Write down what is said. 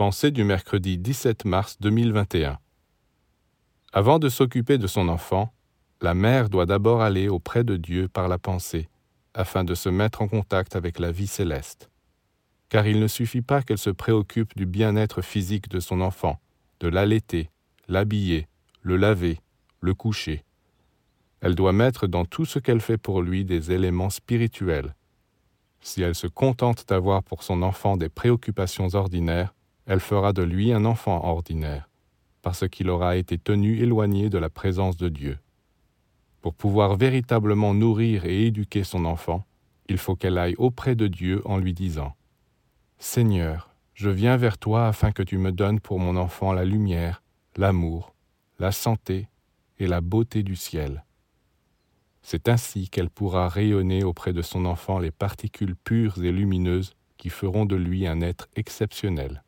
Pensée du mercredi 17 mars 2021. Avant de s'occuper de son enfant, la mère doit d'abord aller auprès de Dieu par la pensée, afin de se mettre en contact avec la vie céleste. Car il ne suffit pas qu'elle se préoccupe du bien-être physique de son enfant, de l'allaiter, l'habiller, le laver, le coucher. Elle doit mettre dans tout ce qu'elle fait pour lui des éléments spirituels. Si elle se contente d'avoir pour son enfant des préoccupations ordinaires, elle fera de lui un enfant ordinaire, parce qu'il aura été tenu éloigné de la présence de Dieu. Pour pouvoir véritablement nourrir et éduquer son enfant, il faut qu'elle aille auprès de Dieu en lui disant Seigneur, je viens vers toi afin que tu me donnes pour mon enfant la lumière, l'amour, la santé et la beauté du ciel. C'est ainsi qu'elle pourra rayonner auprès de son enfant les particules pures et lumineuses qui feront de lui un être exceptionnel.